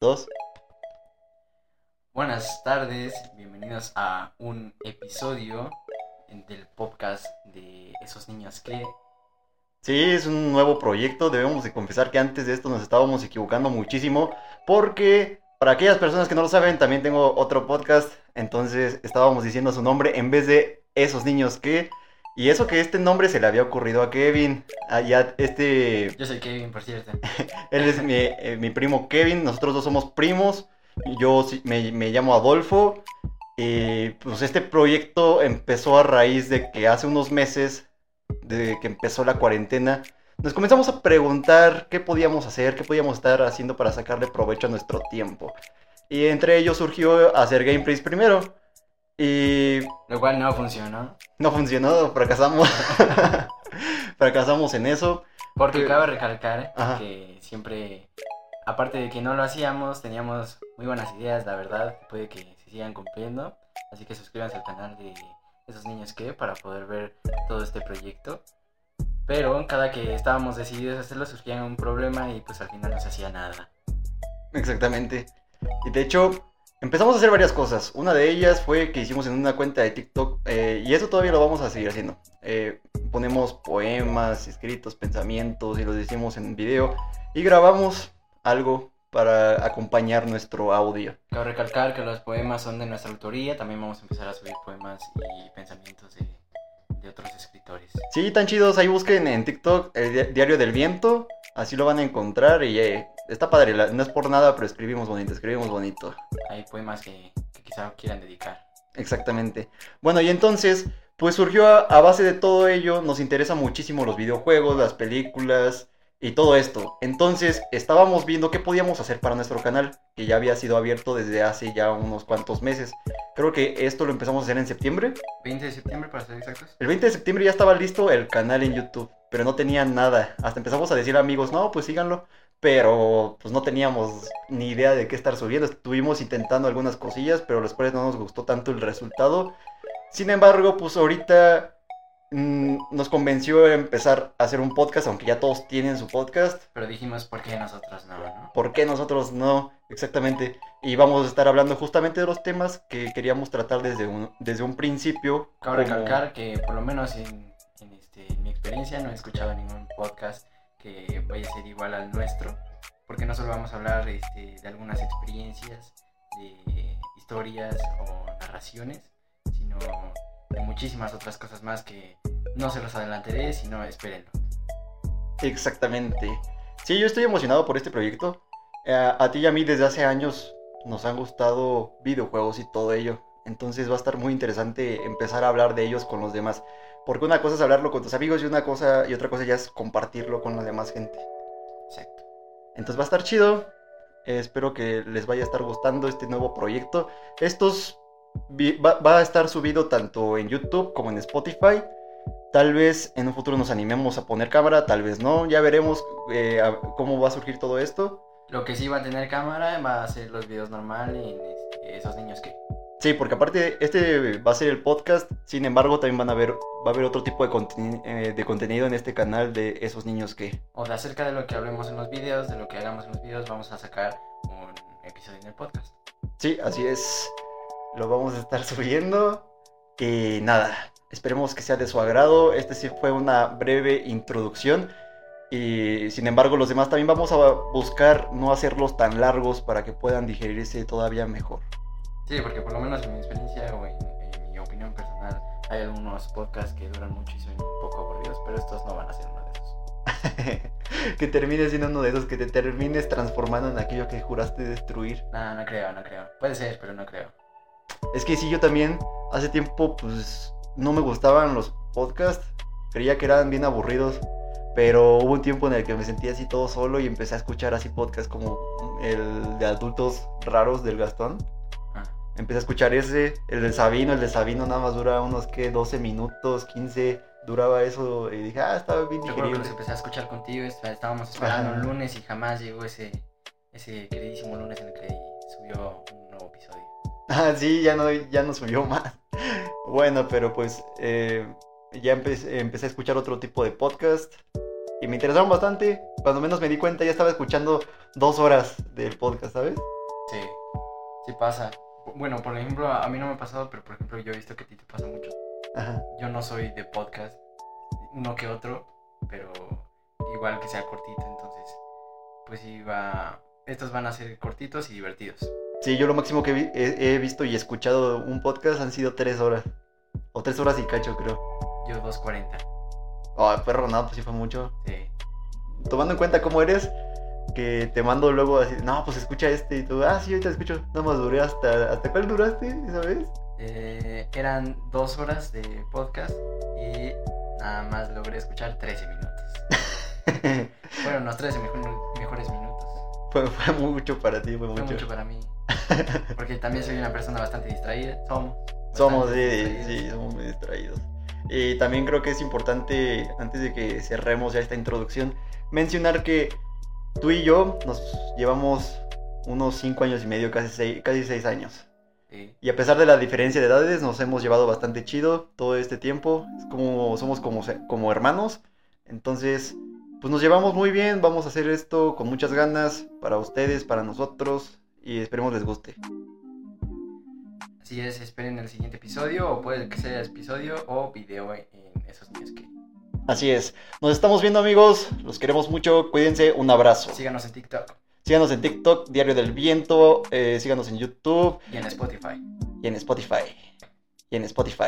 dos. Buenas tardes, bienvenidos a un episodio del podcast de esos niños que... Sí, es un nuevo proyecto. Debemos de confesar que antes de esto nos estábamos equivocando muchísimo porque para aquellas personas que no lo saben, también tengo otro podcast. Entonces estábamos diciendo su nombre en vez de esos niños que... Y eso que este nombre se le había ocurrido a Kevin. Allá este... Yo soy Kevin, por cierto. Él es mi, eh, mi primo Kevin. Nosotros dos somos primos. Yo me, me llamo Adolfo. Y pues este proyecto empezó a raíz de que hace unos meses, de que empezó la cuarentena, nos comenzamos a preguntar qué podíamos hacer, qué podíamos estar haciendo para sacarle provecho a nuestro tiempo. Y entre ellos surgió hacer gameplays primero. Y Lo cual no funcionó. no funcionó, fracasamos. fracasamos en eso. Porque Que- cabe recalcar Ajá. que siempre, aparte de que no lo hacíamos, teníamos muy buenas ideas, la verdad. Puede que se sigan cumpliendo. Así que suscríbanse al canal de esos niños que para poder ver todo este proyecto. Pero cada que estábamos decididos a hacerlo surgía un problema y pues al final no se hacía nada. Exactamente. Y de hecho, empezamos a hacer varias cosas. Una de ellas fue que hicimos en una cuenta de TikTok, eh, y eso todavía lo vamos a seguir haciendo. Eh, ponemos poemas, escritos, pensamientos, y los decimos en video, y grabamos algo para acompañar nuestro audio. Cabe recalcar que los poemas son de nuestra autoría. También vamos a empezar a subir poemas y pensamientos de, de otros escritores. Sí, tan chidos, ahí busquen en TikTok el Di- Diario del Viento, así lo van a encontrar, y eh, está padre, la- no es por nada, pero escribimos bonito, escribimos bonito. Hay poemas que, que quizá quieran dedicar. Exactamente. Bueno, y entonces, pues surgió a, a base de todo ello, nos interesa muchísimo los videojuegos, las películas y todo esto. Entonces, estábamos viendo qué podíamos hacer para nuestro canal, que ya había sido abierto desde hace ya unos cuantos meses. Creo que esto lo empezamos a hacer en septiembre. 20 de septiembre, para ser exactos. El 20 de septiembre ya estaba listo el canal en YouTube, pero no tenía nada. Hasta empezamos a decir amigos, no, pues síganlo. Pero pues no teníamos ni idea de qué estar subiendo. Estuvimos intentando algunas cosillas, pero cuales no nos gustó tanto el resultado. Sin embargo, pues ahorita mm, nos convenció empezar a hacer un podcast, aunque ya todos tienen su podcast. Pero dijimos, ¿por qué nosotros no? no? ¿Por qué nosotros no? Exactamente. Y vamos a estar hablando justamente de los temas que queríamos tratar desde un, desde un principio. Cabe como- recalcar que, por lo menos en, en, este, en mi experiencia, no he escuchado ningún podcast que vaya a ser igual al nuestro. Porque no solo vamos a hablar este, de algunas experiencias, de historias o narraciones, sino de muchísimas otras cosas más que no se los adelantaré, sino espérenlo. Exactamente. Sí, yo estoy emocionado por este proyecto. Eh, a ti y a mí desde hace años nos han gustado videojuegos y todo ello. Entonces va a estar muy interesante empezar a hablar de ellos con los demás. Porque una cosa es hablarlo con tus amigos y una cosa y otra cosa ya es compartirlo con la demás gente. Exacto. Entonces va a estar chido. Eh, espero que les vaya a estar gustando este nuevo proyecto. Estos va, va a estar subido tanto en YouTube como en Spotify. Tal vez en un futuro nos animemos a poner cámara, tal vez no. Ya veremos eh, a- cómo va a surgir todo esto. Lo que sí va a tener cámara va a ser los videos normales en este, esos niños que... Sí, porque aparte este va a ser el podcast. Sin embargo, también van a ver, va a haber otro tipo de, conteni- eh, de contenido en este canal de esos niños que. O sea, acerca de lo que hablemos en los videos, de lo que hagamos en los videos, vamos a sacar un episodio en el podcast. Sí, así es. Lo vamos a estar subiendo. Y nada, esperemos que sea de su agrado. Este sí fue una breve introducción. Y sin embargo, los demás también vamos a buscar no hacerlos tan largos para que puedan digerirse todavía mejor. Sí, porque por lo menos en mi experiencia o en, en mi opinión personal, hay algunos podcasts que duran mucho y son un poco aburridos, pero estos no van a ser uno de esos. que termines siendo uno de esos, que te termines transformando en aquello que juraste destruir. No, no creo, no creo. Puede ser, pero no creo. Es que sí, yo también hace tiempo pues no me gustaban los podcasts, creía que eran bien aburridos, pero hubo un tiempo en el que me sentía así todo solo y empecé a escuchar así podcasts como el de adultos raros del Gastón. Empecé a escuchar ese, el del Sabino, el de Sabino nada más dura unos que 12 minutos, 15, duraba eso y dije, ah, estaba bien Yo creo que los digerible. empecé a escuchar contigo, est- estábamos esperando Ajá. un lunes y jamás llegó ese, ese queridísimo lunes en el que subió un nuevo episodio. Ah, sí, ya no, ya no subió más. Bueno, pero pues eh, ya empecé, empecé a escuchar otro tipo de podcast. y me interesaron bastante. Cuando menos me di cuenta ya estaba escuchando dos horas del podcast, ¿sabes? Sí, sí pasa. Bueno, por ejemplo, a mí no me ha pasado, pero por ejemplo yo he visto que a ti te pasa mucho. Ajá. Yo no soy de podcast, uno que otro, pero igual que sea cortito, entonces pues iba... Estos van a ser cortitos y divertidos. Sí, yo lo máximo que vi- he, he visto y escuchado un podcast han sido tres horas. O tres horas y cacho, creo. Yo 2.40. Ay, perro, no, pues sí fue mucho. Sí. Tomando en cuenta cómo eres, que te mando luego así, no, pues escucha este. Y tú, ah, sí, ahorita escucho. Nada más duré hasta. ¿Hasta cuál duraste esa vez? Eh, eran dos horas de podcast y nada más logré escuchar 13 minutos. Fueron los 13 mejo- mejores minutos. fue, fue mucho para ti, fue Fue mucho. mucho para mí. Porque también soy una persona bastante distraída. Somos. Somos, sí, sí, somos muy distraídos. Y también creo que es importante, antes de que cerremos ya esta introducción, mencionar que tú y yo nos llevamos unos 5 años y medio, casi 6 casi seis años. Sí. Y a pesar de la diferencia de edades, nos hemos llevado bastante chido todo este tiempo. Es como, somos como, como hermanos. Entonces, pues nos llevamos muy bien. Vamos a hacer esto con muchas ganas para ustedes, para nosotros. Y esperemos les guste. Así es, esperen el siguiente episodio o puede que sea episodio o video en esos días que... Así es. Nos estamos viendo amigos. Los queremos mucho. Cuídense. Un abrazo. Síganos en TikTok Síganos en TikTok, Diario del Viento. eh, síganos en YouTube y en Spotify. y en Spotify. Y en Spotify.